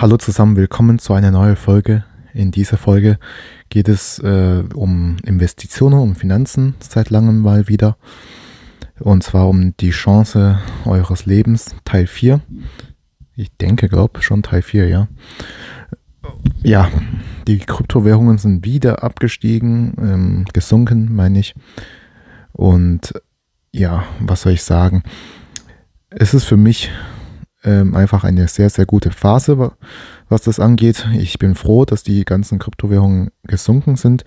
Hallo zusammen, willkommen zu einer neuen Folge. In dieser Folge geht es äh, um Investitionen, um Finanzen seit langem mal wieder. Und zwar um die Chance eures Lebens, Teil 4. Ich denke, glaube schon Teil 4, ja. Ja, die Kryptowährungen sind wieder abgestiegen, ähm, gesunken, meine ich. Und ja, was soll ich sagen? Es ist für mich ähm, einfach eine sehr, sehr gute Phase, was das angeht. Ich bin froh, dass die ganzen Kryptowährungen gesunken sind.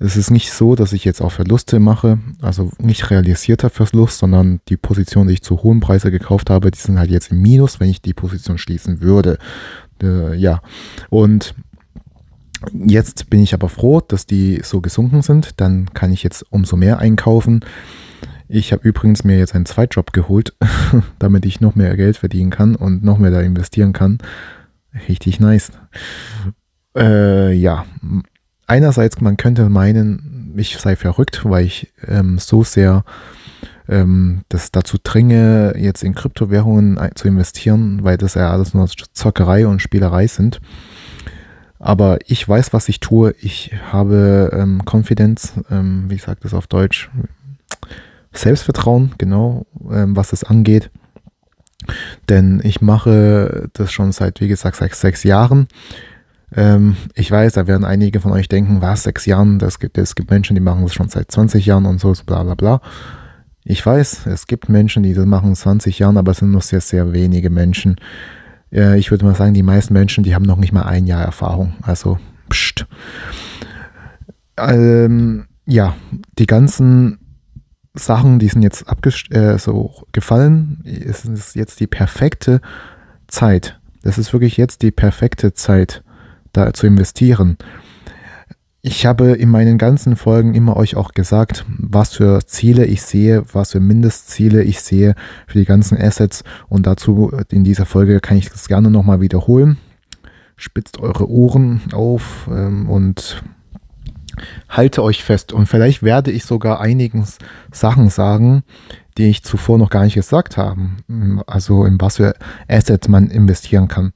Es ist nicht so, dass ich jetzt auch Verluste mache, also nicht realisierter Verlust, sondern die Position, die ich zu hohen Preisen gekauft habe, die sind halt jetzt im Minus, wenn ich die Position schließen würde. Äh, ja, und jetzt bin ich aber froh, dass die so gesunken sind. Dann kann ich jetzt umso mehr einkaufen. Ich habe übrigens mir jetzt einen Zweitjob geholt, damit ich noch mehr Geld verdienen kann und noch mehr da investieren kann. Richtig nice. Äh, ja, einerseits, man könnte meinen, ich sei verrückt, weil ich ähm, so sehr ähm, das dazu dringe, jetzt in Kryptowährungen zu investieren, weil das ja alles nur Zockerei und Spielerei sind. Aber ich weiß, was ich tue. Ich habe ähm, Confidence, ähm, wie sagt das auf Deutsch? Selbstvertrauen, genau, ähm, was das angeht. Denn ich mache das schon seit, wie gesagt, seit sechs Jahren. Ähm, ich weiß, da werden einige von euch denken, was, sechs Jahren, das gibt, es gibt Menschen, die machen das schon seit 20 Jahren und so, bla bla bla. Ich weiß, es gibt Menschen, die das machen 20 Jahren, aber es sind nur sehr, sehr wenige Menschen. Äh, ich würde mal sagen, die meisten Menschen, die haben noch nicht mal ein Jahr Erfahrung. Also, pst. Ähm, ja, die ganzen Sachen, die sind jetzt äh, so gefallen. Es ist jetzt die perfekte Zeit. Das ist wirklich jetzt die perfekte Zeit, da zu investieren. Ich habe in meinen ganzen Folgen immer euch auch gesagt, was für Ziele ich sehe, was für Mindestziele ich sehe für die ganzen Assets. Und dazu in dieser Folge kann ich das gerne nochmal wiederholen. Spitzt eure Ohren auf ähm, und halte euch fest. Und vielleicht werde ich sogar einigen Sachen sagen, die ich zuvor noch gar nicht gesagt habe. Also in was für Assets man investieren kann.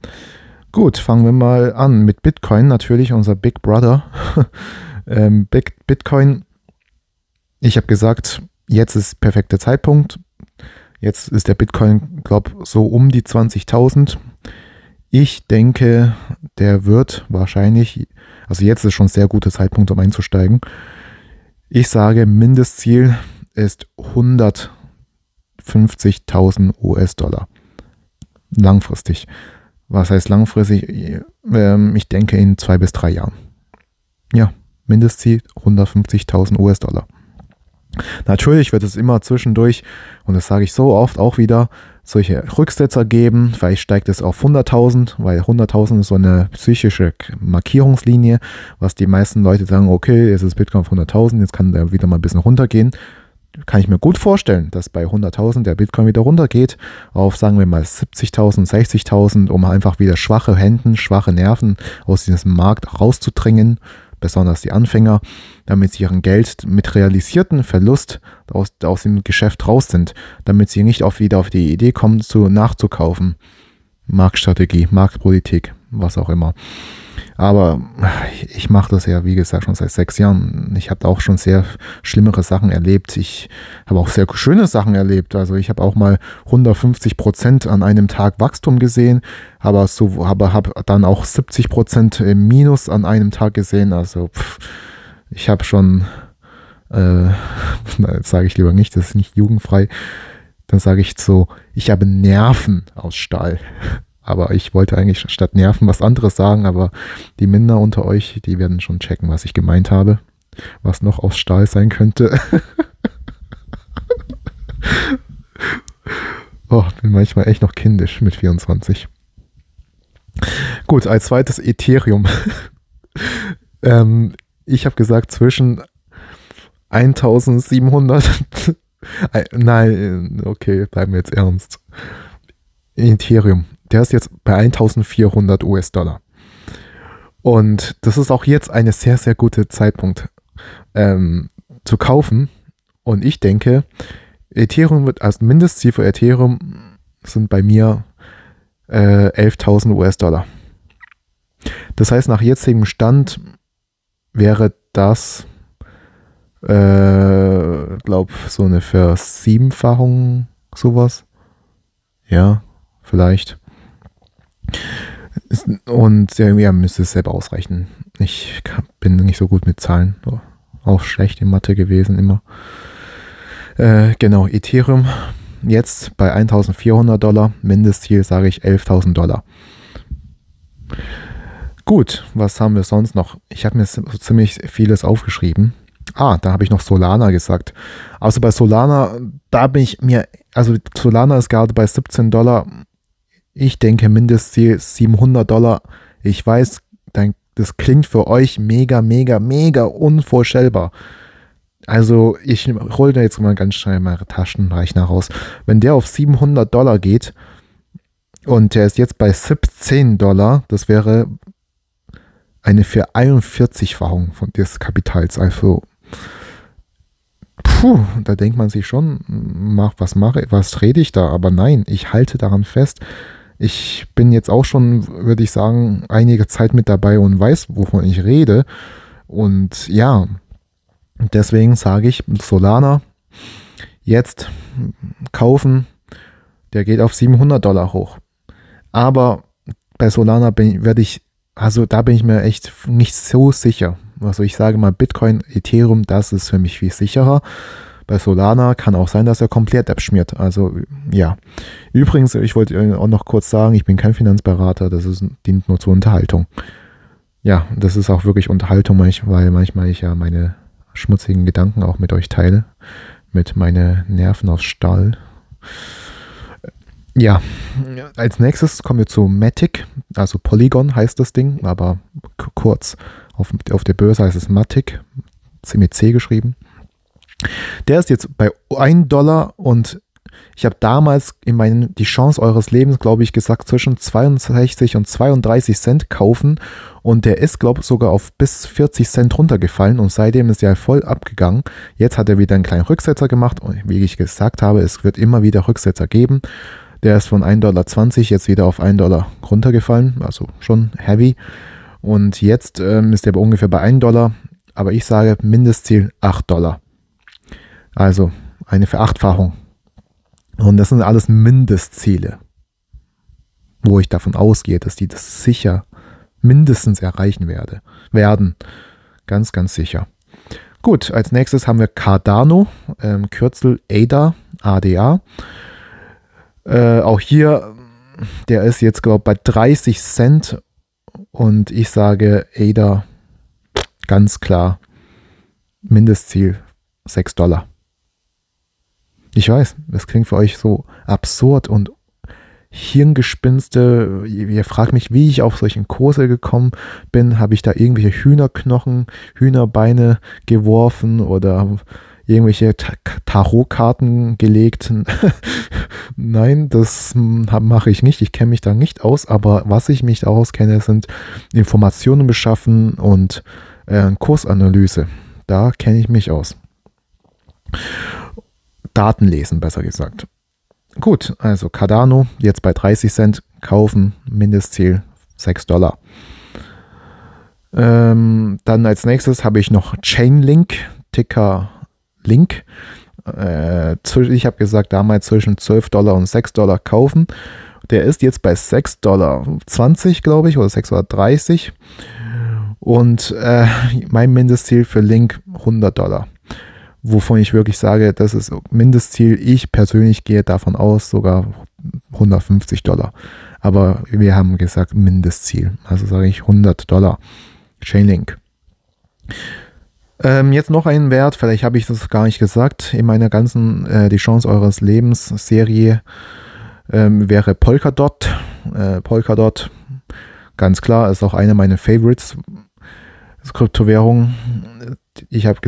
Gut, fangen wir mal an mit Bitcoin, natürlich unser Big Brother. ähm, Bitcoin, ich habe gesagt, jetzt ist perfekter Zeitpunkt. Jetzt ist der Bitcoin, glaube so um die 20.000. Ich denke, der wird wahrscheinlich also jetzt ist schon ein sehr guter Zeitpunkt, um einzusteigen. Ich sage, Mindestziel ist 150.000 US-Dollar. Langfristig. Was heißt langfristig? Ähm, ich denke in zwei bis drei Jahren. Ja, Mindestziel 150.000 US-Dollar. Natürlich wird es immer zwischendurch, und das sage ich so oft auch wieder, solche Rücksetzer geben. Vielleicht steigt es auf 100.000, weil 100.000 ist so eine psychische Markierungslinie, was die meisten Leute sagen, okay, jetzt ist Bitcoin auf 100.000, jetzt kann der wieder mal ein bisschen runtergehen. Kann ich mir gut vorstellen, dass bei 100.000 der Bitcoin wieder runtergeht auf, sagen wir mal, 70.000, 60.000, um einfach wieder schwache Händen, schwache Nerven aus diesem Markt rauszudrängen besonders die Anfänger, damit sie ihren Geld mit realisierten Verlust aus, aus dem Geschäft raus sind, damit sie nicht auch wieder auf die Idee kommen, zu nachzukaufen. Marktstrategie, Marktpolitik, was auch immer. Aber ich mache das ja, wie gesagt, schon seit sechs Jahren. Ich habe auch schon sehr schlimmere Sachen erlebt. Ich habe auch sehr schöne Sachen erlebt. Also ich habe auch mal 150 Prozent an einem Tag Wachstum gesehen, aber so, habe dann auch 70 Prozent Minus an einem Tag gesehen. Also pff, ich habe schon, äh, sage ich lieber nicht, das ist nicht jugendfrei. Dann sage ich so, ich habe Nerven aus Stahl. Aber ich wollte eigentlich statt Nerven was anderes sagen, aber die Minder unter euch, die werden schon checken, was ich gemeint habe. Was noch aus Stahl sein könnte. oh, bin manchmal echt noch kindisch mit 24. Gut, als zweites Ethereum. ähm, ich habe gesagt zwischen 1700. Nein, okay, bleiben wir jetzt ernst. Ethereum der ist jetzt bei 1400 US-Dollar. Und das ist auch jetzt eine sehr, sehr gute Zeitpunkt ähm, zu kaufen. Und ich denke, Ethereum wird als Mindestziel für Ethereum sind bei mir äh, 11.000 US-Dollar. Das heißt, nach jetzigem Stand wäre das, äh, glaube so eine Versiebenfachung, sowas. Ja, vielleicht. Und ja, müsste es selber ausreichen. Ich bin nicht so gut mit Zahlen. Auch schlecht in Mathe gewesen immer. Äh, genau, Ethereum jetzt bei 1400 Dollar. Mindestziel sage ich 11.000 Dollar. Gut, was haben wir sonst noch? Ich habe mir so ziemlich vieles aufgeschrieben. Ah, da habe ich noch Solana gesagt. Also bei Solana, da bin ich mir, also Solana ist gerade bei 17 Dollar. Ich denke Mindestziel 700 Dollar. Ich weiß, das klingt für euch mega, mega, mega unvorstellbar. Also ich hole da jetzt mal ganz schnell meine Taschenrechner raus. Wenn der auf 700 Dollar geht und der ist jetzt bei 17 Dollar, das wäre eine für 41-fachung von des Kapitals. Also puh, da denkt man sich schon, mach, was mache, was rede ich da? Aber nein, ich halte daran fest. Ich bin jetzt auch schon, würde ich sagen, einige Zeit mit dabei und weiß, wovon ich rede. Und ja, deswegen sage ich, Solana jetzt kaufen, der geht auf 700 Dollar hoch. Aber bei Solana werde ich, also da bin ich mir echt nicht so sicher. Also ich sage mal, Bitcoin, Ethereum, das ist für mich viel sicherer. Bei Solana kann auch sein, dass er komplett abschmiert. Also ja. Übrigens, ich wollte auch noch kurz sagen, ich bin kein Finanzberater, das ist, dient nur zur Unterhaltung. Ja, das ist auch wirklich Unterhaltung, weil manchmal ich ja meine schmutzigen Gedanken auch mit euch teile. Mit meinen Nerven aus Stahl. Ja, als nächstes kommen wir zu Matic, also Polygon heißt das Ding, aber kurz auf, auf der Börse heißt es Matic, mit C geschrieben. Der ist jetzt bei 1 Dollar und ich habe damals in meinen Die Chance eures Lebens, glaube ich, gesagt, zwischen 62 und 32 Cent kaufen. Und der ist, glaube ich, sogar auf bis 40 Cent runtergefallen und seitdem ist er voll abgegangen. Jetzt hat er wieder einen kleinen Rücksetzer gemacht und wie ich gesagt habe, es wird immer wieder Rücksetzer geben. Der ist von 1,20 Dollar jetzt wieder auf 1 Dollar runtergefallen, also schon heavy. Und jetzt ähm, ist er ungefähr bei 1 Dollar, aber ich sage Mindestziel 8 Dollar. Also eine Verachtfachung. Und das sind alles Mindestziele, wo ich davon ausgehe, dass die das sicher mindestens erreichen werde, werden. Ganz, ganz sicher. Gut, als nächstes haben wir Cardano, ähm, Kürzel ADA, ADA. Äh, auch hier, der ist jetzt, glaube ich, bei 30 Cent und ich sage ADA ganz klar Mindestziel 6 Dollar. Ich weiß, das klingt für euch so absurd und Hirngespinste. Ihr fragt mich, wie ich auf solchen Kurse gekommen bin. Habe ich da irgendwelche Hühnerknochen, Hühnerbeine geworfen oder irgendwelche Tarotkarten gelegt? Nein, das mache ich nicht. Ich kenne mich da nicht aus. Aber was ich mich auskenne, sind Informationen beschaffen und äh, Kursanalyse. Da kenne ich mich aus. Daten lesen, besser gesagt. Gut, also Cardano jetzt bei 30 Cent kaufen, Mindestziel 6 Dollar. Ähm, dann als nächstes habe ich noch Chainlink, Ticker Link. Äh, ich habe gesagt, damals zwischen 12 Dollar und 6 Dollar kaufen. Der ist jetzt bei 6 Dollar 20, glaube ich, oder 6 Dollar 30. Und äh, mein Mindestziel für Link 100 Dollar wovon ich wirklich sage, das ist Mindestziel. Ich persönlich gehe davon aus, sogar 150 Dollar. Aber wir haben gesagt Mindestziel. Also sage ich 100 Dollar. Chainlink. Ähm, jetzt noch ein Wert, vielleicht habe ich das gar nicht gesagt, in meiner ganzen äh, Die Chance eures Lebens Serie ähm, wäre Polkadot. Äh, Polkadot, ganz klar, ist auch eine meiner Favorites. Kryptowährung ich habe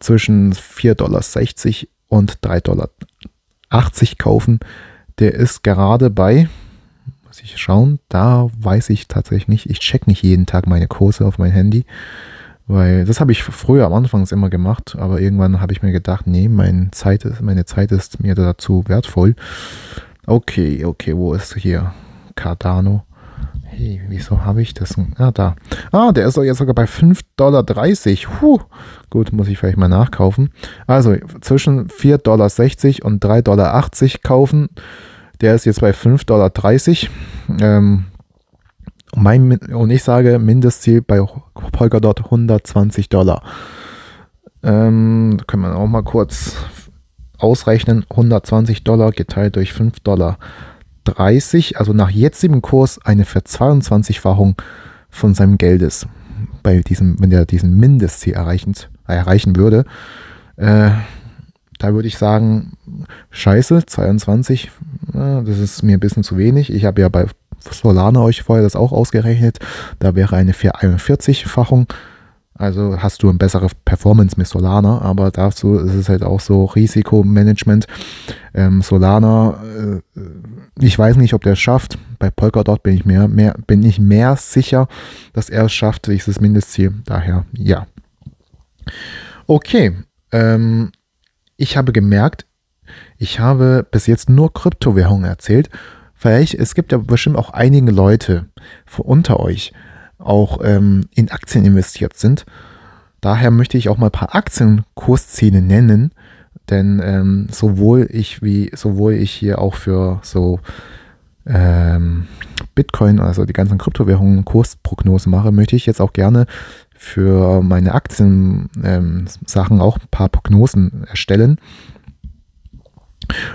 zwischen 4,60 Dollar und 3,80 Dollar kaufen. Der ist gerade bei, muss ich schauen, da weiß ich tatsächlich nicht. Ich check nicht jeden Tag meine Kurse auf mein Handy, weil das habe ich früher am Anfang immer gemacht, aber irgendwann habe ich mir gedacht, nee, meine Zeit, ist, meine Zeit ist mir dazu wertvoll. Okay, okay, wo ist hier? Cardano. Hey, wieso habe ich das? Ah, da. Ah, der ist doch jetzt sogar bei 5,30 Dollar. Huh. Gut, muss ich vielleicht mal nachkaufen. Also zwischen 4,60 Dollar und 3,80 Dollar kaufen. Der ist jetzt bei 5,30 Dollar. Ähm, mein, und ich sage Mindestziel bei Polkadot 120 Dollar. Ähm, können wir auch mal kurz ausrechnen. 120 Dollar geteilt durch 5 Dollar 30, also nach jetzigem Kurs eine Ver22-fachung von seinem Geldes. Bei diesem, wenn er diesen Mindestziel erreichen, erreichen würde. Äh, da würde ich sagen, scheiße, 22, äh, das ist mir ein bisschen zu wenig. Ich habe ja bei Solana euch vorher das auch ausgerechnet. Da wäre eine 441-Fachung. Also hast du eine bessere Performance mit Solana, aber dazu ist es halt auch so Risikomanagement. Ähm, Solana, äh, ich weiß nicht, ob der es schafft. Bei Polkadot bin ich mehr, mehr, bin ich mehr sicher, dass er es schafft, dieses Mindestziel. Daher ja. Okay, ähm, ich habe gemerkt, ich habe bis jetzt nur Kryptowährungen erzählt Vielleicht, es gibt ja bestimmt auch einige Leute unter euch auch ähm, in Aktien investiert sind. Daher möchte ich auch mal ein paar Aktienkursziele nennen, denn ähm, sowohl ich wie sowohl ich hier auch für so ähm, Bitcoin, also die ganzen Kryptowährungen Kursprognosen mache, möchte ich jetzt auch gerne für meine Aktiensachen ähm, auch ein paar Prognosen erstellen.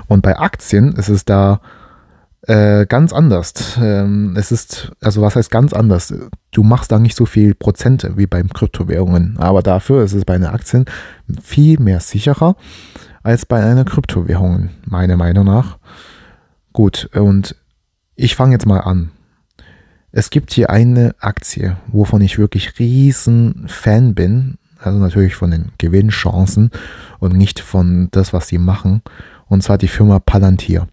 Und bei Aktien ist es da äh, ganz anders. Ähm, es ist, also was heißt ganz anders? Du machst da nicht so viel Prozente wie beim Kryptowährungen, aber dafür ist es bei einer Aktien viel mehr sicherer als bei einer Kryptowährung, meiner Meinung nach. Gut, und ich fange jetzt mal an. Es gibt hier eine Aktie, wovon ich wirklich riesen Fan bin. Also natürlich von den Gewinnchancen und nicht von das, was sie machen. Und zwar die Firma Palantir.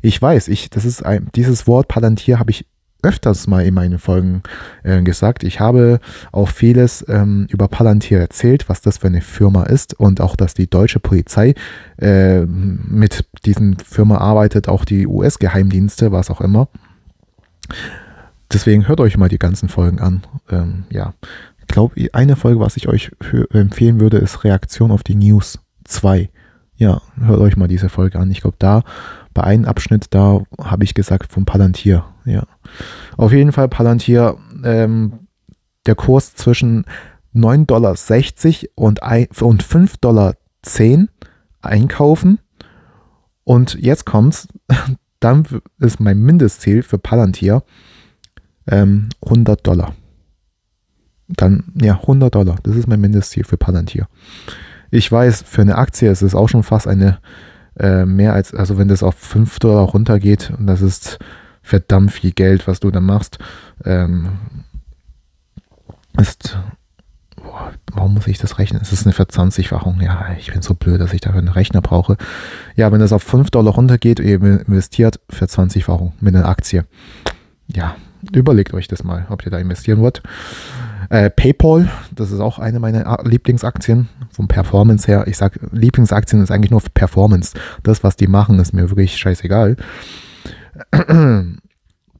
Ich weiß, ich, das ist ein, dieses Wort Palantir habe ich öfters mal in meinen Folgen äh, gesagt. Ich habe auch vieles ähm, über Palantir erzählt, was das für eine Firma ist und auch, dass die deutsche Polizei äh, mit diesen Firma arbeitet, auch die US-Geheimdienste, was auch immer. Deswegen hört euch mal die ganzen Folgen an. Ähm, ja, ich glaube, eine Folge, was ich euch empfehlen würde, ist Reaktion auf die News 2. Ja, hört euch mal diese Folge an. Ich glaube, da bei einem Abschnitt, da habe ich gesagt vom Palantir. Ja. Auf jeden Fall Palantir, ähm, der Kurs zwischen 9,60 Dollar und, und 5,10 Dollar einkaufen. Und jetzt kommt's, dann ist mein Mindestziel für Palantir ähm, 100 Dollar. Dann, ja, 100 Dollar. Das ist mein Mindestziel für Palantir. Ich weiß, für eine Aktie ist es auch schon fast eine äh, mehr als, also wenn das auf 5 Dollar runtergeht, und das ist verdammt viel Geld, was du da machst, ähm, ist, boah, warum muss ich das rechnen? Es ist eine Verzwanzigfachung. Ja, ich bin so blöd, dass ich dafür einen Rechner brauche. Ja, wenn das auf 5 Dollar runtergeht, ihr investiert 20-fachung mit einer Aktie. Ja, überlegt euch das mal, ob ihr da investieren wollt. Äh, PayPal, das ist auch eine meiner Lieblingsaktien vom Performance her. Ich sage, Lieblingsaktien ist eigentlich nur Performance. Das, was die machen, ist mir wirklich scheißegal.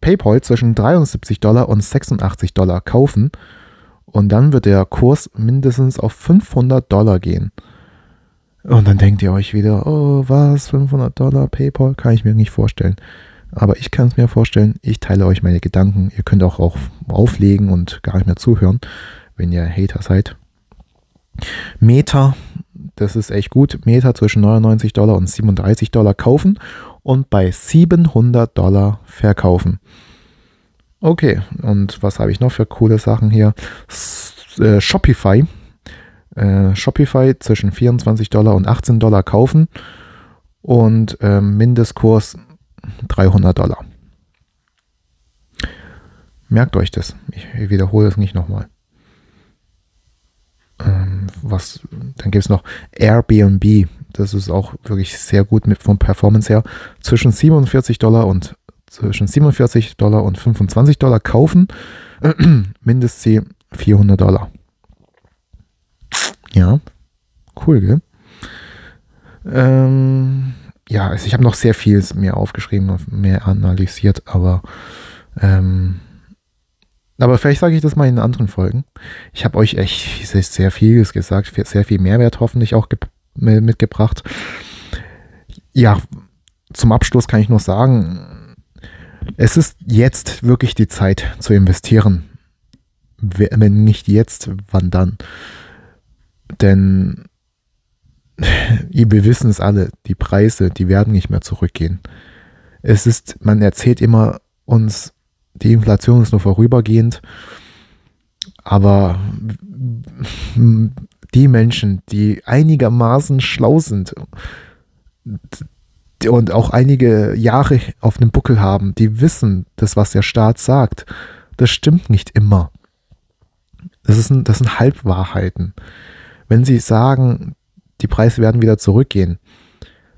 PayPal zwischen 73 Dollar und 86 Dollar kaufen und dann wird der Kurs mindestens auf 500 Dollar gehen. Und dann denkt ihr euch wieder, oh was, 500 Dollar PayPal, kann ich mir nicht vorstellen. Aber ich kann es mir vorstellen, ich teile euch meine Gedanken. Ihr könnt auch, auflegen und gar nicht mehr zuhören, wenn ihr Hater seid. Meta, das ist echt gut. Meta zwischen 99 Dollar und 37 Dollar kaufen und bei 700 Dollar verkaufen. Okay, und was habe ich noch für coole Sachen hier? S äh, Shopify. Äh, Shopify zwischen 24 Dollar und 18 Dollar kaufen und äh, Mindestkurs 300 Dollar. Merkt euch das. Ich wiederhole es nicht nochmal. Ähm, was, dann gibt es noch Airbnb. Das ist auch wirklich sehr gut mit vom Performance her. Zwischen 47 Dollar und zwischen 47 Dollar und 25 Dollar kaufen. Mindestziel 400 Dollar. Ja, cool, gell? Ähm, ja, also ich habe noch sehr viel mehr aufgeschrieben und mehr analysiert, aber ähm, aber vielleicht sage ich das mal in anderen Folgen. Ich habe euch echt sehr vieles gesagt, sehr viel Mehrwert hoffentlich auch mitgebracht. Ja, zum Abschluss kann ich nur sagen, es ist jetzt wirklich die Zeit zu investieren. Wenn nicht jetzt, wann dann? Denn wir wissen es alle, die Preise, die werden nicht mehr zurückgehen. Es ist, man erzählt immer uns, die Inflation ist nur vorübergehend, aber die Menschen, die einigermaßen schlau sind und auch einige Jahre auf dem Buckel haben, die wissen, das, was der Staat sagt, das stimmt nicht immer. Das, ist ein, das sind Halbwahrheiten. Wenn sie sagen, die Preise werden wieder zurückgehen.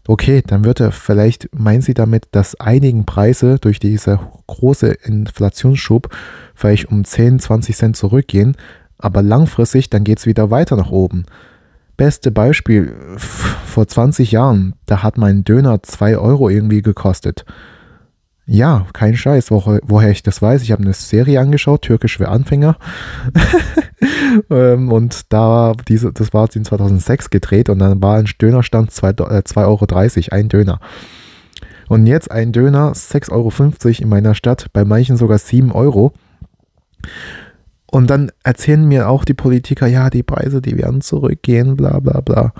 Okay, dann wird er vielleicht, meinen Sie damit, dass einigen Preise durch diese große Inflationsschub vielleicht um 10, 20 Cent zurückgehen, aber langfristig dann geht es wieder weiter nach oben. Beste Beispiel, vor 20 Jahren, da hat mein Döner 2 Euro irgendwie gekostet. Ja, kein Scheiß, wo, woher ich das weiß. Ich habe eine Serie angeschaut, Türkisch für Anfänger. ähm, und da, diese, das war in 2006 gedreht und dann war ein Dönerstand 2,30 äh, Euro, ein Döner. Und jetzt ein Döner 6,50 Euro in meiner Stadt, bei manchen sogar 7 Euro. Und dann erzählen mir auch die Politiker, ja, die Preise, die werden zurückgehen, bla bla bla.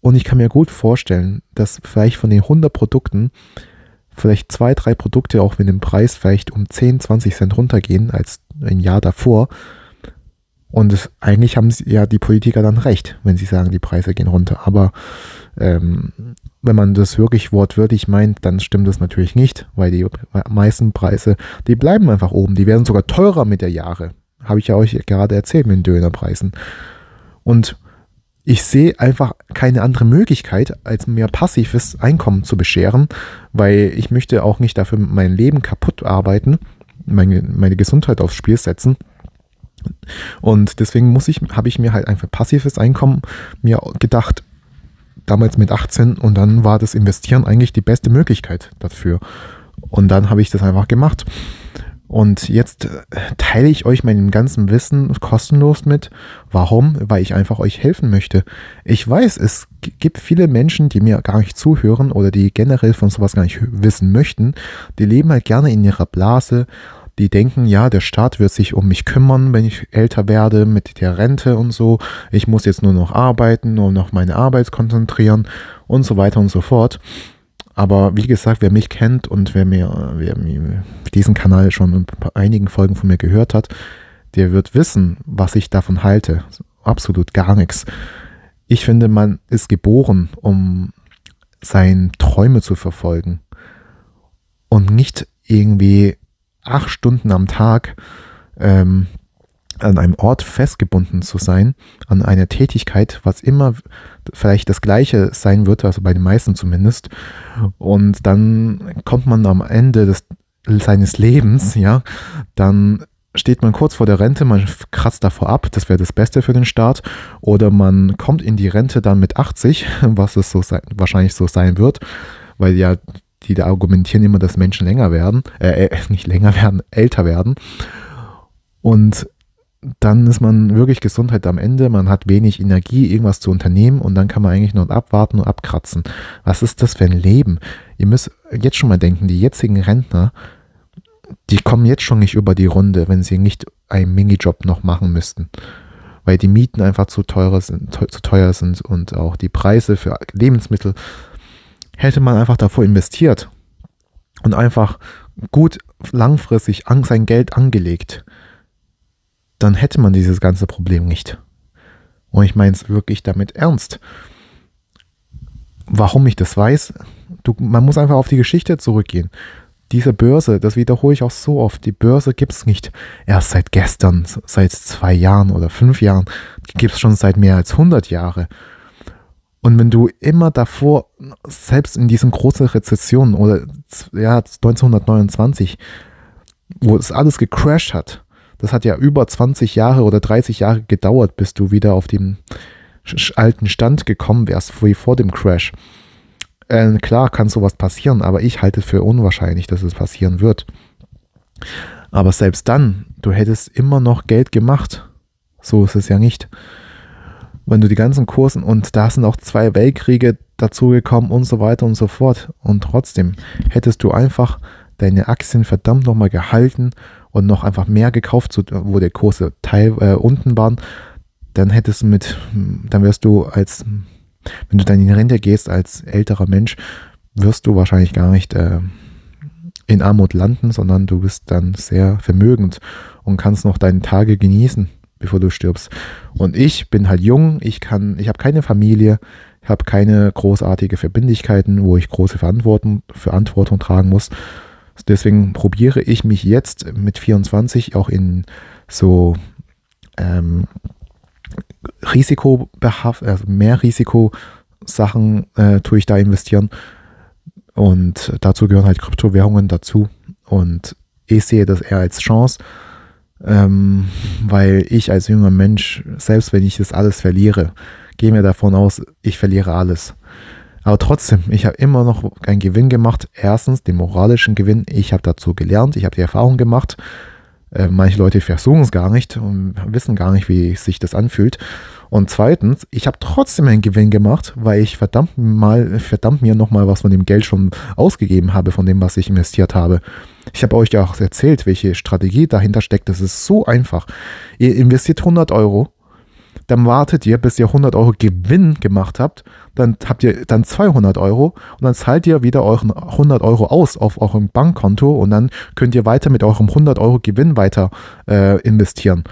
Und ich kann mir gut vorstellen, dass vielleicht von den 100 Produkten vielleicht zwei, drei Produkte auch mit dem Preis vielleicht um 10, 20 Cent runtergehen als ein Jahr davor. Und es, eigentlich haben ja die Politiker dann recht, wenn sie sagen, die Preise gehen runter. Aber ähm, wenn man das wirklich wortwörtlich meint, dann stimmt das natürlich nicht, weil die meisten Preise, die bleiben einfach oben. Die werden sogar teurer mit der Jahre. Habe ich ja euch gerade erzählt mit den Dönerpreisen. Und ich sehe einfach keine andere Möglichkeit, als mir passives Einkommen zu bescheren, weil ich möchte auch nicht dafür mein Leben kaputt arbeiten, meine, meine Gesundheit aufs Spiel setzen. Und deswegen muss ich, habe ich mir halt einfach passives Einkommen mir gedacht, damals mit 18 und dann war das Investieren eigentlich die beste Möglichkeit dafür. Und dann habe ich das einfach gemacht. Und jetzt äh, teile ich euch mein ganzen Wissen kostenlos mit. Warum? Weil ich einfach euch helfen möchte. Ich weiß, es gibt viele Menschen, die mir gar nicht zuhören oder die generell von sowas gar nicht wissen möchten. Die leben halt gerne in ihrer Blase. Die denken, ja, der Staat wird sich um mich kümmern, wenn ich älter werde mit der Rente und so. Ich muss jetzt nur noch arbeiten, nur noch meine Arbeit konzentrieren und so weiter und so fort. Aber wie gesagt, wer mich kennt und wer mir, wer mir diesen Kanal schon in einigen Folgen von mir gehört hat, der wird wissen, was ich davon halte. Absolut gar nichts. Ich finde, man ist geboren, um seine Träume zu verfolgen und nicht irgendwie acht Stunden am Tag ähm, an einem Ort festgebunden zu sein, an einer Tätigkeit, was immer vielleicht das gleiche sein wird, also bei den meisten zumindest. Und dann kommt man am Ende des, seines Lebens, ja, dann steht man kurz vor der Rente, man kratzt davor ab, das wäre das Beste für den Staat, oder man kommt in die Rente dann mit 80, was es so sein, wahrscheinlich so sein wird, weil ja die da argumentieren immer, dass Menschen länger werden, äh, äh nicht länger werden, älter werden. Und dann ist man wirklich Gesundheit am Ende, man hat wenig Energie, irgendwas zu unternehmen und dann kann man eigentlich nur abwarten und abkratzen. Was ist das für ein Leben? Ihr müsst jetzt schon mal denken, die jetzigen Rentner, die kommen jetzt schon nicht über die Runde, wenn sie nicht einen Minijob noch machen müssten. Weil die Mieten einfach zu teuer sind, zu teuer sind und auch die Preise für Lebensmittel hätte man einfach davor investiert und einfach gut langfristig an sein Geld angelegt dann hätte man dieses ganze Problem nicht. Und ich meine es wirklich damit ernst. Warum ich das weiß, du, man muss einfach auf die Geschichte zurückgehen. Diese Börse, das wiederhole ich auch so oft, die Börse gibt es nicht erst seit gestern, seit zwei Jahren oder fünf Jahren, die gibt es schon seit mehr als 100 Jahren. Und wenn du immer davor, selbst in diesen großen Rezessionen oder ja, 1929, wo es alles gecrashed hat, das hat ja über 20 Jahre oder 30 Jahre gedauert, bis du wieder auf den alten Stand gekommen wärst, wie vor dem Crash. äh, klar kann sowas passieren, aber ich halte es für unwahrscheinlich, dass es passieren wird. Aber selbst dann, du hättest immer noch Geld gemacht. So ist es ja nicht. Wenn du die ganzen Kursen und da sind auch zwei Weltkriege dazugekommen und so weiter und so fort. Und trotzdem hättest du einfach deine Aktien verdammt nochmal gehalten und noch einfach mehr gekauft, wo der Kurse Teil äh, unten waren, dann hättest du mit, dann wirst du als, wenn du dann in Rente gehst als älterer Mensch, wirst du wahrscheinlich gar nicht äh, in Armut landen, sondern du bist dann sehr vermögend und kannst noch deine Tage genießen, bevor du stirbst. Und ich bin halt jung, ich kann, ich habe keine Familie, ich habe keine großartige Verbindlichkeiten, wo ich große Verantwortung, Verantwortung tragen muss. Deswegen probiere ich mich jetzt mit 24 auch in so ähm, Risikobehaft, also mehr Risikosachen äh, tue ich da investieren. Und dazu gehören halt Kryptowährungen dazu. Und ich sehe das eher als Chance, ähm, weil ich als junger Mensch, selbst wenn ich das alles verliere, gehe mir davon aus, ich verliere alles. Aber trotzdem, ich habe immer noch einen Gewinn gemacht. Erstens den moralischen Gewinn. Ich habe dazu gelernt, ich habe die Erfahrung gemacht. Äh, manche Leute versuchen es gar nicht und wissen gar nicht, wie sich das anfühlt. Und zweitens, ich habe trotzdem einen Gewinn gemacht, weil ich verdammt mal, verdammt mir nochmal was von dem Geld schon ausgegeben habe, von dem, was ich investiert habe. Ich habe euch ja auch erzählt, welche Strategie dahinter steckt. Das ist so einfach. Ihr investiert 100 Euro, dann wartet ihr, bis ihr 100 Euro Gewinn gemacht habt, dann habt ihr dann 200 Euro und dann zahlt ihr wieder euren 100 Euro aus auf eurem Bankkonto und dann könnt ihr weiter mit eurem 100 Euro Gewinn weiter äh, investieren.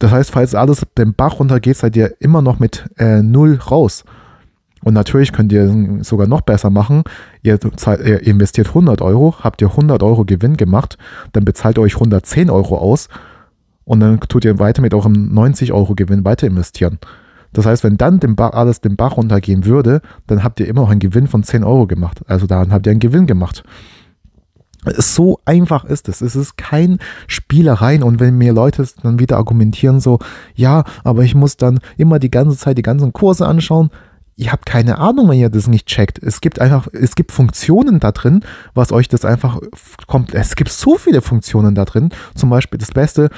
Das heißt, falls alles den Bach runtergeht, seid ihr immer noch mit äh, null raus. Und natürlich könnt ihr sogar noch besser machen. Ihr, ihr, investiert 100 Euro, habt ihr 100 Euro Gewinn gemacht, dann bezahlt ihr euch 110 Euro aus und dann tut ihr weiter mit eurem 90 Euro Gewinn weiter investieren. Das heißt, wenn dann Bach, alles den Bach runtergehen würde, dann habt ihr immer noch einen Gewinn von 10 Euro gemacht. Also dann habt ihr einen Gewinn gemacht. So einfach ist es. Es ist kein Spielereien. Und wenn mir Leute dann wieder argumentieren, so, ja, aber ich muss dann immer die ganze Zeit die ganzen Kurse anschauen, ihr habt keine Ahnung, wenn ihr das nicht checkt. Es gibt einfach, es gibt Funktionen da drin, was euch das einfach kommt. Es gibt so viele Funktionen da drin. Zum Beispiel das Beste,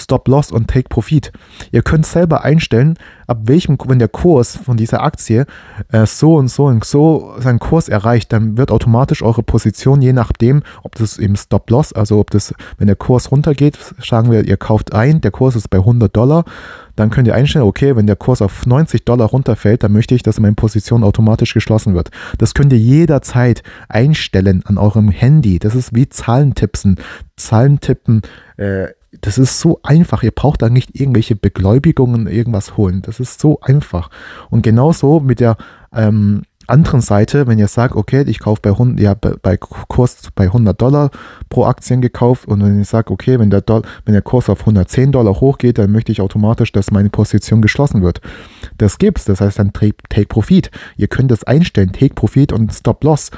Stop Loss und Take Profit. Ihr könnt selber einstellen, ab welchem, wenn der Kurs von dieser Aktie äh, so und so und so seinen Kurs erreicht, dann wird automatisch eure Position, je nachdem, ob das im Stop Loss, also ob das, wenn der Kurs runtergeht, sagen wir, ihr kauft ein, der Kurs ist bei 100 Dollar, dann könnt ihr einstellen, okay, wenn der Kurs auf 90 Dollar runterfällt, dann möchte ich, dass meine Position automatisch geschlossen wird. Das könnt ihr jederzeit einstellen an eurem Handy. Das ist wie Zahlentippsen. Zahlentippen, äh, das ist so einfach. Ihr braucht da nicht irgendwelche Begläubigungen, irgendwas holen. Das ist so einfach. Und genauso mit der ähm, anderen Seite, wenn ihr sagt, okay, ich kaufe bei 100, ja, bei Kurs bei 100 Dollar pro Aktien gekauft und wenn ich sage, okay, wenn der, wenn der Kurs auf 110 Dollar hochgeht, dann möchte ich automatisch, dass meine Position geschlossen wird. Das gibt's, das heißt dann take Profit. Ihr könnt das einstellen, Take Profit und Stop Loss.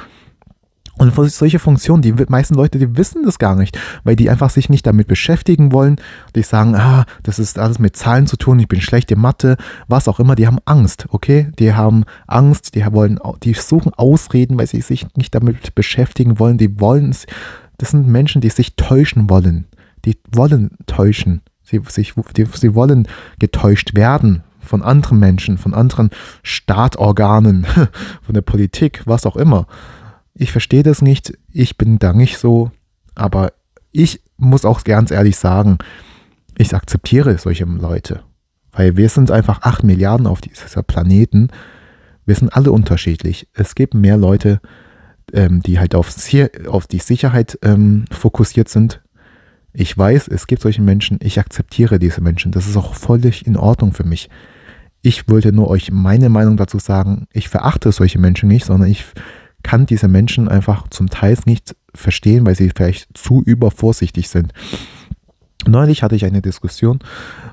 Und solche Funktionen, die meisten Leute, die wissen das gar nicht, weil die einfach sich nicht damit beschäftigen wollen. Die sagen, ah, das ist alles mit Zahlen zu tun, ich bin schlecht in Mathe, was auch immer. Die haben Angst, okay? Die haben Angst, die wollen, die suchen Ausreden, weil sie sich nicht damit beschäftigen wollen. Die wollen es. Das sind Menschen, die sich täuschen wollen. Die wollen täuschen. Sie, sich, die, sie wollen getäuscht werden von anderen Menschen, von anderen Staatorganen, von der Politik, was auch immer. Ich verstehe das nicht, ich bin da nicht so, aber ich muss auch ganz ehrlich sagen, ich akzeptiere solche Leute, weil wir sind einfach 8 Milliarden auf dieser Planeten. Wir sind alle unterschiedlich. Es gibt mehr Leute, ähm, die halt auf, auf die Sicherheit ähm, fokussiert sind. Ich weiß, es gibt solche Menschen, ich akzeptiere diese Menschen. Das ist auch völlig in Ordnung für mich. Ich wollte nur euch meine Meinung dazu sagen. Ich verachte solche Menschen nicht, sondern ich kann diese Menschen einfach zum Teil nicht verstehen, weil sie vielleicht zu übervorsichtig sind. Neulich hatte ich eine Diskussion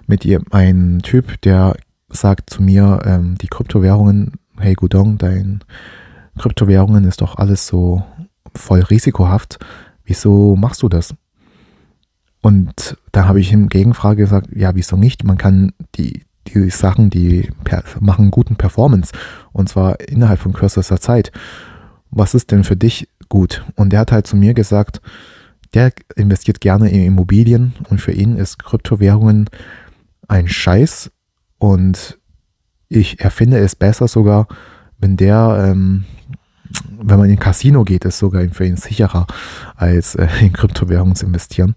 mit einem Typ, der sagt zu mir, ähm, die Kryptowährungen, hey Gudong, dein Kryptowährungen ist doch alles so voll risikohaft. Wieso machst du das? Und da habe ich ihm Gegenfrage gesagt, ja, wieso nicht? Man kann die, die Sachen, die machen guten Performance und zwar innerhalb von kürzester Zeit. Was ist denn für dich gut? Und der hat halt zu mir gesagt, der investiert gerne in Immobilien und für ihn ist Kryptowährungen ein Scheiß und ich erfinde es besser sogar, wenn der, ähm, wenn man in ein Casino geht, ist sogar für ihn sicherer, als äh, in Kryptowährungen zu investieren.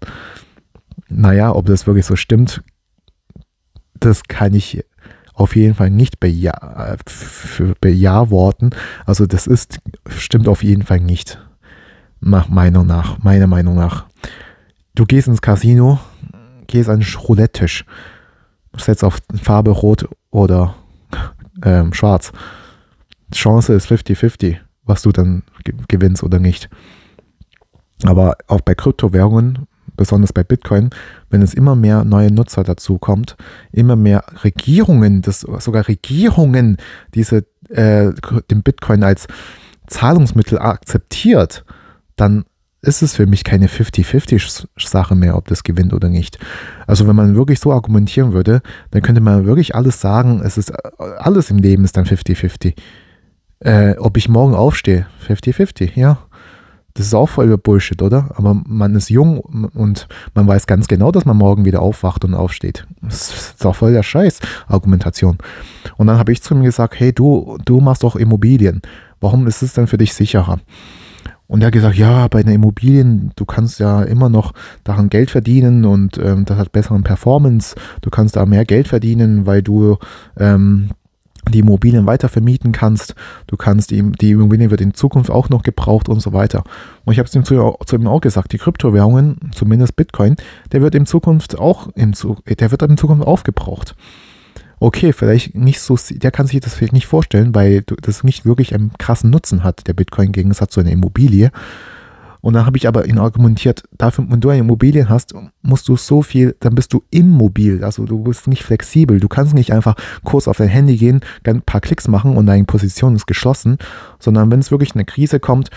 Naja, ob das wirklich so stimmt, das kann ich auf jeden Fall nicht beja bejahworten. Also das ist, stimmt auf jeden Fall nicht. Nach meiner nach, meiner Meinung nach. Du gehst ins Casino, gehst an den Roulette-Tisch, setzt auf Farbe Rot oder ähm, Schwarz. Chance ist 50-50, was du dann gewinnst oder nicht. Aber auch bei Kryptowährungen besonders bei Bitcoin, wenn es immer mehr neue Nutzer dazu kommt, immer mehr Regierungen, das, sogar Regierungen diese, äh, den Bitcoin als Zahlungsmittel akzeptiert, dann ist es für mich keine 50-50-Sache mehr, ob das gewinnt oder nicht. Also wenn man wirklich so argumentieren würde, dann könnte man wirklich alles sagen, es ist alles im Leben ist dann 50-50. Äh, ob ich morgen aufstehe, 50-50, ja. Das ist auch voll Bullshit, oder? Aber man ist jung und man weiß ganz genau, dass man morgen wieder aufwacht und aufsteht. Das ist auch voll der Scheiß, Argumentation. Und dann habe ich zu ihm gesagt, hey, du, du machst doch Immobilien. Warum ist es denn für dich sicherer? Und er hat gesagt, ja, bei den Immobilien, du kannst ja immer noch daran Geld verdienen und ähm, das hat besseren Performance. Du kannst da mehr Geld verdienen, weil du ähm, die Immobilien weiter vermieten kannst. Du kannst die, die Immobilien wird in Zukunft auch noch gebraucht und so weiter. Und ich habe es ihm zu, zu, ihm auch gesagt, die Kryptowährungen, zumindest Bitcoin, der wird in Zukunft auch in, der wird in Zukunft aufgebraucht. Okay, vielleicht nicht so, der kann sich das vielleicht nicht vorstellen, weil das nicht wirklich einen krassen Nutzen hat, der Bitcoin im Gegensatz zu einer Immobilie. Und dann habe ich aber ihn argumentiert, dafür, wenn du eine Immobilie hast, musst du so viel, dann bist du immobil. Also du bist nicht flexibel. Du kannst nicht einfach kurz auf dein Handy gehen, ein paar Klicks machen und deine Position ist geschlossen, sondern wenn es wirklich eine Krise kommt,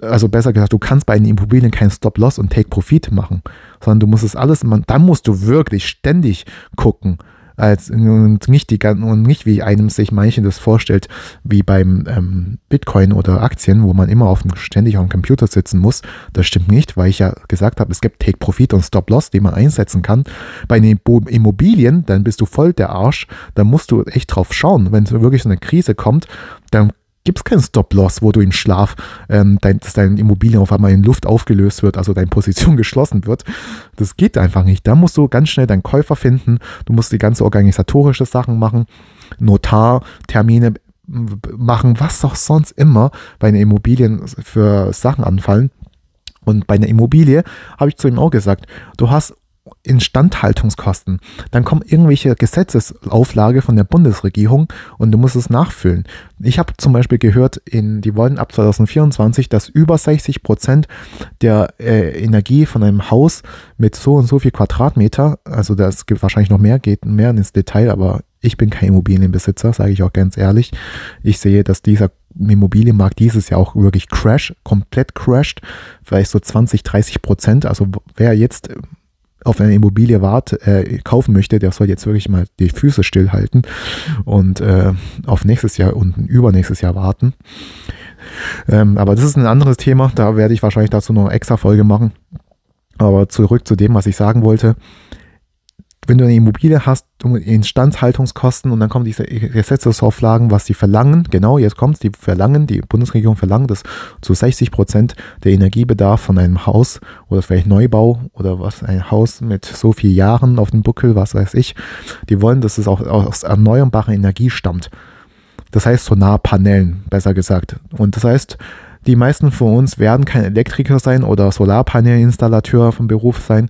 also besser gesagt, du kannst bei den Immobilien keinen Stop-Loss und Take-Profit machen, sondern du musst es alles, dann musst du wirklich ständig gucken als und nicht die und nicht wie einem sich manchen das vorstellt, wie beim ähm, Bitcoin oder Aktien, wo man immer auf dem, ständig auf dem Computer sitzen muss. Das stimmt nicht, weil ich ja gesagt habe, es gibt Take Profit und Stop Loss, die man einsetzen kann. Bei den Immobilien, dann bist du voll der Arsch, dann musst du echt drauf schauen, wenn wirklich so eine Krise kommt, dann gibt es keinen Stop-Loss, wo du in Schlaf, ähm, dein, dass deine Immobilie auf einmal in Luft aufgelöst wird, also deine Position geschlossen wird. Das geht einfach nicht. Da musst du ganz schnell deinen Käufer finden. Du musst die ganze organisatorische Sachen machen, Notartermine machen, was auch sonst immer bei den Immobilien für Sachen anfallen. Und bei einer Immobilie habe ich zu ihm auch gesagt, du hast Instandhaltungskosten. Dann kommen irgendwelche Gesetzesauflage von der Bundesregierung und du musst es nachfüllen. Ich habe zum Beispiel gehört, in, die wollen ab 2024, dass über 60 Prozent der äh, Energie von einem Haus mit so und so viel Quadratmeter, also das gibt wahrscheinlich noch mehr, geht mehr ins Detail, aber ich bin kein Immobilienbesitzer, sage ich auch ganz ehrlich. Ich sehe, dass dieser Immobilienmarkt dieses Jahr auch wirklich crash, komplett crasht, vielleicht so 20, 30 Prozent. Also wer jetzt auf eine Immobilie wart, äh, kaufen möchte, der soll jetzt wirklich mal die Füße stillhalten und äh, auf nächstes Jahr und übernächstes Jahr warten. Ähm, aber das ist ein anderes Thema, da werde ich wahrscheinlich dazu noch eine extra Folge machen. Aber zurück zu dem, was ich sagen wollte wenn du eine Immobilie hast, Instandhaltungskosten und dann kommen diese Gesetzesauflagen, was sie verlangen, genau, jetzt kommt die verlangen, die Bundesregierung verlangt, dass zu 60 Prozent der Energiebedarf von einem Haus oder vielleicht Neubau oder was, ein Haus mit so vielen Jahren auf dem Buckel, was weiß ich, die wollen, dass es auch aus erneuerbarer Energie stammt. Das heißt Solarpanelen, besser gesagt. Und das heißt, die meisten von uns werden kein Elektriker sein oder Solarpanelinstallateur vom Beruf sein,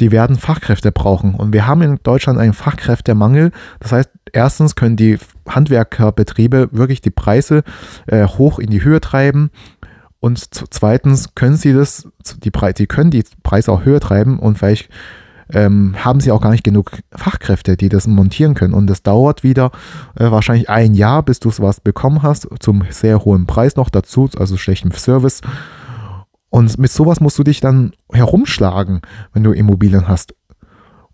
die werden Fachkräfte brauchen. Und wir haben in Deutschland einen Fachkräftemangel. Das heißt, erstens können die Handwerkerbetriebe wirklich die Preise äh, hoch in die Höhe treiben. Und zweitens können sie das, die, Pre die können die Preise auch höher treiben und vielleicht ähm, haben sie auch gar nicht genug Fachkräfte, die das montieren können. Und es dauert wieder äh, wahrscheinlich ein Jahr, bis du sowas bekommen hast, zum sehr hohen Preis noch dazu, also schlechtem Service. Und mit sowas musst du dich dann herumschlagen, wenn du Immobilien hast.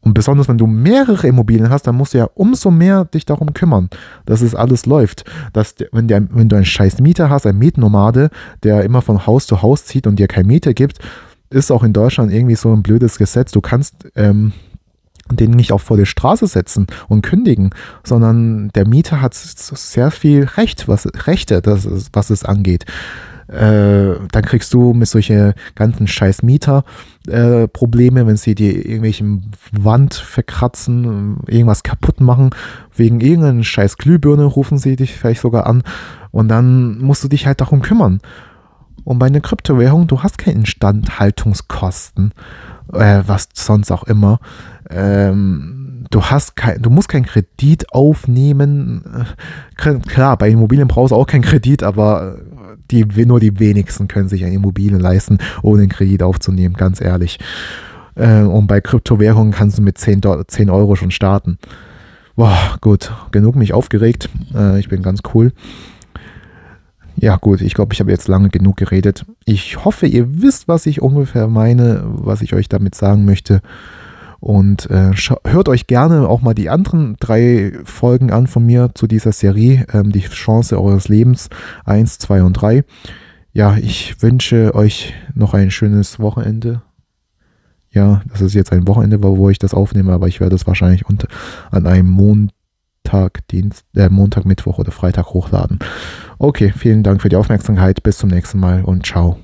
Und besonders wenn du mehrere Immobilien hast, dann musst du ja umso mehr dich darum kümmern, dass es alles läuft. Dass, wenn, der, wenn du einen scheiß Mieter hast, einen Mietnomade, der immer von Haus zu Haus zieht und dir kein Mieter gibt, ist auch in Deutschland irgendwie so ein blödes Gesetz. Du kannst ähm, den nicht auch vor die Straße setzen und kündigen, sondern der Mieter hat sehr viel Recht, was, Rechte, das, was es angeht. Äh, dann kriegst du mit solchen ganzen scheiß Mieter äh, Probleme, wenn sie dir irgendwelchen Wand verkratzen, irgendwas kaputt machen, wegen irgendeiner scheiß Glühbirne rufen sie dich vielleicht sogar an und dann musst du dich halt darum kümmern. Und bei einer Kryptowährung, du hast keine Instandhaltungskosten, äh, was sonst auch immer. Ähm, du hast kein, du musst keinen Kredit aufnehmen. Klar, bei Immobilien brauchst du auch keinen Kredit, aber die, nur die wenigsten können sich eine Immobilie leisten, ohne einen Kredit aufzunehmen, ganz ehrlich. Äh, und bei Kryptowährungen kannst du mit 10, 10 Euro schon starten. Boah, gut, genug mich aufgeregt. Äh, ich bin ganz cool. Ja, gut, ich glaube, ich habe jetzt lange genug geredet. Ich hoffe, ihr wisst, was ich ungefähr meine, was ich euch damit sagen möchte. Und äh, hört euch gerne auch mal die anderen drei Folgen an von mir zu dieser Serie, ähm, die Chance eures Lebens 1, 2 und 3. Ja, ich wünsche euch noch ein schönes Wochenende. Ja, das ist jetzt ein Wochenende, wo ich das aufnehme, aber ich werde es wahrscheinlich unter, an einem Montag, Dienst, äh, Montag, Mittwoch oder Freitag hochladen. Okay, vielen Dank für die Aufmerksamkeit. Bis zum nächsten Mal und ciao.